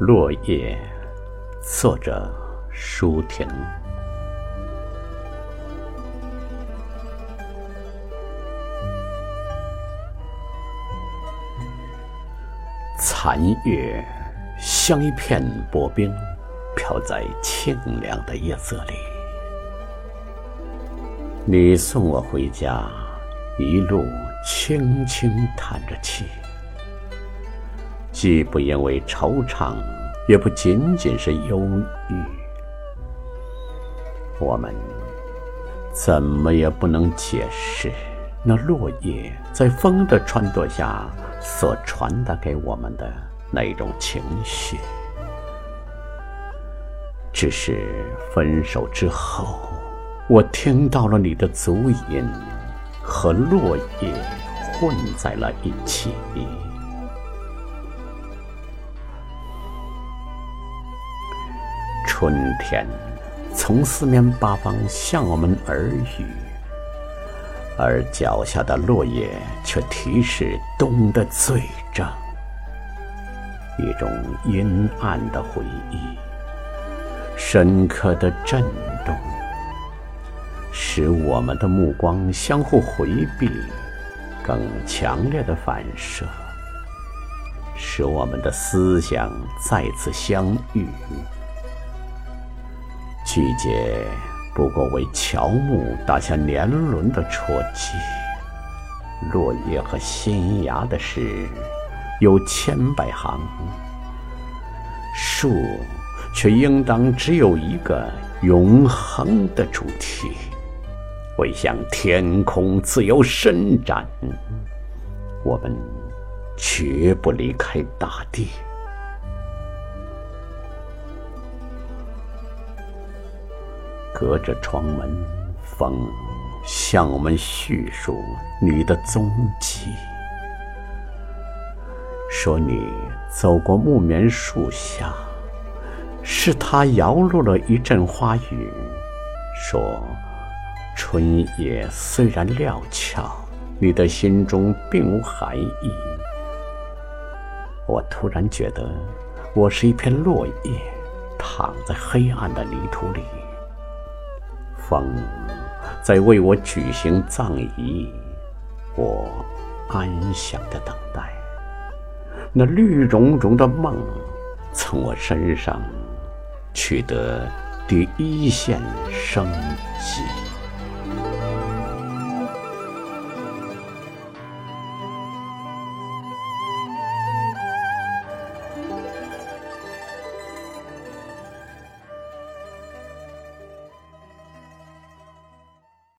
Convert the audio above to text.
落叶，作者舒婷。残月像一片薄冰，飘在清凉的夜色里。你送我回家，一路轻轻叹着气。既不因为惆怅，也不仅仅是忧郁，我们怎么也不能解释那落叶在风的穿掇下所传达给我们的那种情绪。只是分手之后，我听到了你的足音，和落叶混在了一起。春天从四面八方向我们耳语，而脚下的落叶却提示冬的罪证。一种阴暗的回忆，深刻的震动，使我们的目光相互回避，更强烈的反射，使我们的思想再次相遇。季节不过为乔木打下年轮的戳记，落叶和新芽的诗有千百行，树却应当只有一个永恒的主题，为向天空自由伸展。我们绝不离开大地。隔着窗门，风向我们叙述你的踪迹，说你走过木棉树下，是他摇落了一阵花雨。说春夜虽然料峭，你的心中并无寒意。我突然觉得，我是一片落叶，躺在黑暗的泥土里。风在为我举行葬仪，我安详的等待。那绿茸茸的梦，从我身上取得第一线生机。